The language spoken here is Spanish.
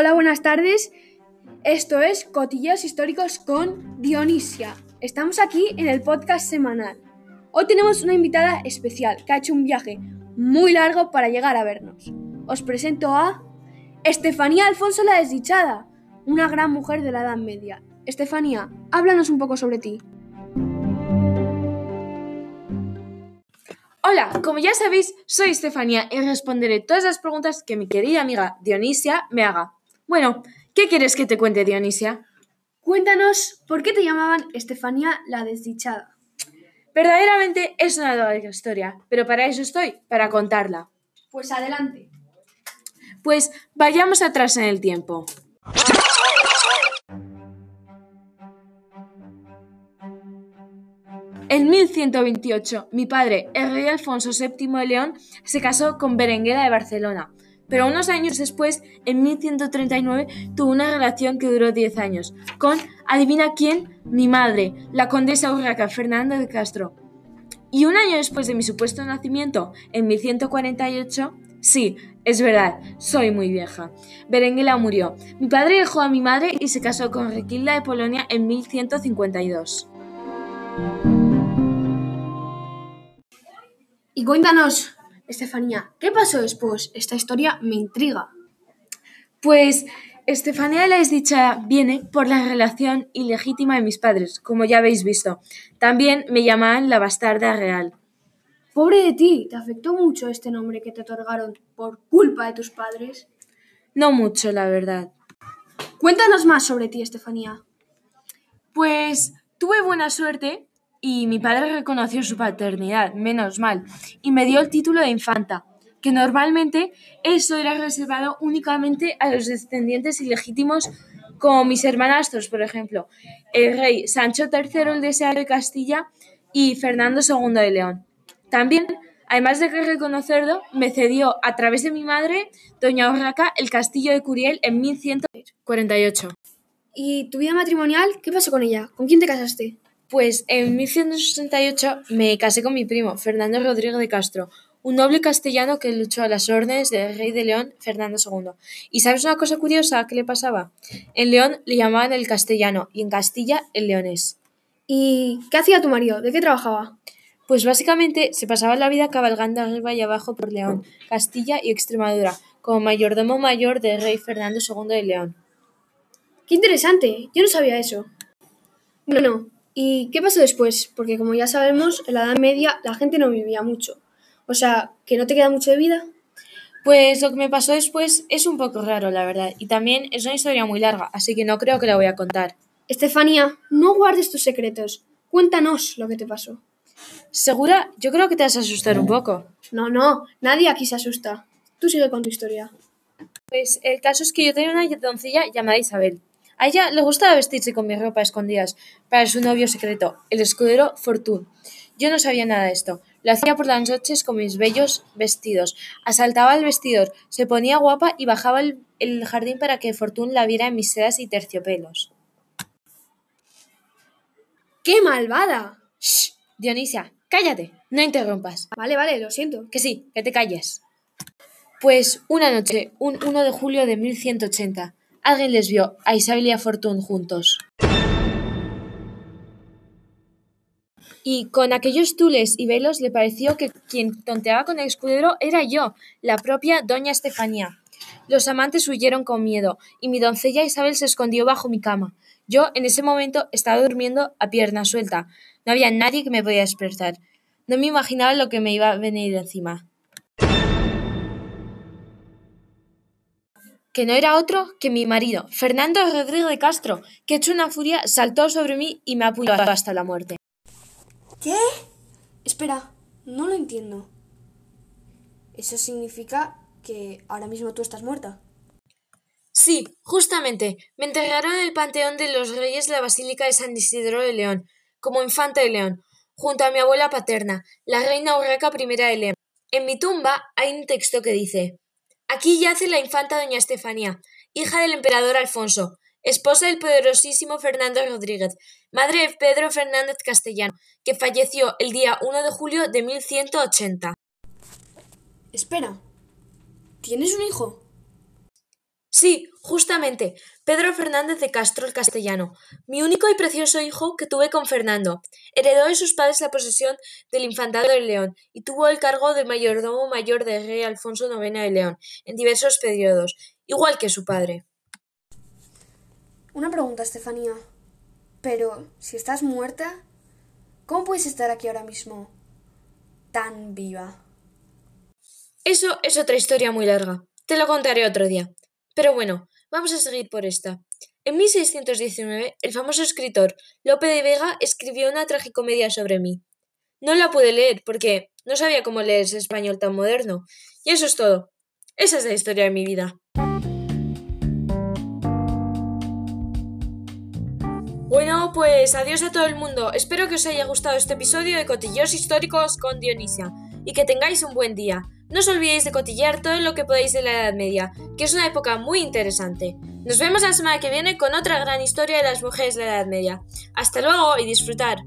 Hola, buenas tardes. Esto es Cotillas Históricos con Dionisia. Estamos aquí en el podcast semanal. Hoy tenemos una invitada especial que ha hecho un viaje muy largo para llegar a vernos. Os presento a Estefanía Alfonso la Desdichada, una gran mujer de la Edad Media. Estefanía, háblanos un poco sobre ti. Hola, como ya sabéis, soy Estefanía y responderé todas las preguntas que mi querida amiga Dionisia me haga. Bueno, ¿qué quieres que te cuente, Dionisia? Cuéntanos por qué te llamaban Estefanía la Desdichada. Verdaderamente es una larga historia, pero para eso estoy, para contarla. Pues adelante. Pues vayamos atrás en el tiempo. En 1128, mi padre, el rey Alfonso VII de León, se casó con Berenguera de Barcelona, pero unos años después, en 1139, tuvo una relación que duró 10 años, con, adivina quién, mi madre, la condesa Urraca Fernanda de Castro. Y un año después de mi supuesto nacimiento, en 1148, sí, es verdad, soy muy vieja. Berenguela murió. Mi padre dejó a mi madre y se casó con Requilda de Polonia en 1152. Y cuéntanos, Estefanía, ¿qué pasó después? Esta historia me intriga. Pues Estefanía de la Desdichada viene por la relación ilegítima de mis padres, como ya habéis visto. También me llamaban la bastarda real. Pobre de ti, ¿te afectó mucho este nombre que te otorgaron por culpa de tus padres? No mucho, la verdad. Cuéntanos más sobre ti, Estefanía. Pues tuve buena suerte y mi padre reconoció su paternidad, menos mal, y me dio el título de infanta, que normalmente eso era reservado únicamente a los descendientes ilegítimos como mis hermanastros, por ejemplo, el rey Sancho III el Deseado de Castilla y Fernando II de León. También, además de que reconocerlo, me cedió a través de mi madre, doña Urraca, el castillo de Curiel en 1148. ¿Y tu vida matrimonial? ¿Qué pasó con ella? ¿Con quién te casaste? Pues en 1168 me casé con mi primo, Fernando Rodríguez de Castro, un noble castellano que luchó a las órdenes del rey de León, Fernando II. ¿Y sabes una cosa curiosa que le pasaba? En León le llamaban el castellano y en Castilla el leonés. ¿Y qué hacía tu marido? ¿De qué trabajaba? Pues básicamente se pasaba la vida cabalgando arriba y abajo por León, Castilla y Extremadura, como mayordomo mayor del rey Fernando II de León. ¡Qué interesante! Yo no sabía eso. Bueno, ¿y qué pasó después? Porque como ya sabemos, en la Edad Media la gente no vivía mucho. O sea, ¿que no te queda mucho de vida? Pues lo que me pasó después es un poco raro, la verdad, y también es una historia muy larga, así que no creo que la voy a contar. Estefanía, no guardes tus secretos. Cuéntanos lo que te pasó. ¿Segura? Yo creo que te vas a asustar un poco. No, no, nadie aquí se asusta. Tú sigue con tu historia. Pues el caso es que yo tenía una doncella llamada Isabel. A ella le gustaba vestirse con mi ropa a escondidas para su novio secreto, el escudero Fortune. Yo no sabía nada de esto. Lo hacía por las noches con mis bellos vestidos. Asaltaba al vestidor, se ponía guapa y bajaba el, el jardín para que Fortune la viera en mis sedas y terciopelos. ¡Qué malvada! ¡Shh! Dionisia, cállate, no interrumpas. Vale, vale, lo siento. Que sí, que te calles. Pues una noche, un 1 de julio de 1180, alguien les vio a Isabel y a Fortune juntos. Y con aquellos tules y velos le pareció que quien tonteaba con el escudero era yo, la propia doña Estefanía. Los amantes huyeron con miedo, y mi doncella Isabel se escondió bajo mi cama. Yo en ese momento estaba durmiendo a pierna suelta. No había nadie que me podía despertar. No me imaginaba lo que me iba a venir encima. Que no era otro que mi marido, Fernando Rodríguez de Castro, que hecho una furia saltó sobre mí y me apuñaló hasta la muerte. ¿Qué? Espera, no lo entiendo. ¿Eso significa que ahora mismo tú estás muerta? Sí, justamente. Me enterraron en el Panteón de los Reyes de la Basílica de San Isidro de León, como infanta de León, junto a mi abuela paterna, la reina Urraca I de León. En mi tumba hay un texto que dice Aquí yace la infanta doña Estefanía, hija del emperador Alfonso, esposa del poderosísimo Fernando Rodríguez, madre de Pedro Fernández Castellano, que falleció el día 1 de julio de 1180. Espera, ¿tienes un hijo? Sí, Justamente, Pedro Fernández de Castro el Castellano, mi único y precioso hijo que tuve con Fernando. Heredó de sus padres la posesión del Infantado de León y tuvo el cargo de mayordomo mayor del rey Alfonso IX de León en diversos periodos, igual que su padre. Una pregunta, Estefanía. Pero, si estás muerta, ¿cómo puedes estar aquí ahora mismo tan viva? Eso es otra historia muy larga. Te lo contaré otro día. Pero bueno, vamos a seguir por esta. En 1619, el famoso escritor Lope de Vega escribió una tragicomedia sobre mí. No la pude leer porque no sabía cómo leer ese español tan moderno. Y eso es todo. Esa es la historia de mi vida. Bueno, pues adiós a todo el mundo. Espero que os haya gustado este episodio de Cotillos Históricos con Dionisia y que tengáis un buen día. No os olvidéis de cotillear todo lo que podáis de la Edad Media, que es una época muy interesante. Nos vemos la semana que viene con otra gran historia de las mujeres de la Edad Media. Hasta luego y disfrutar.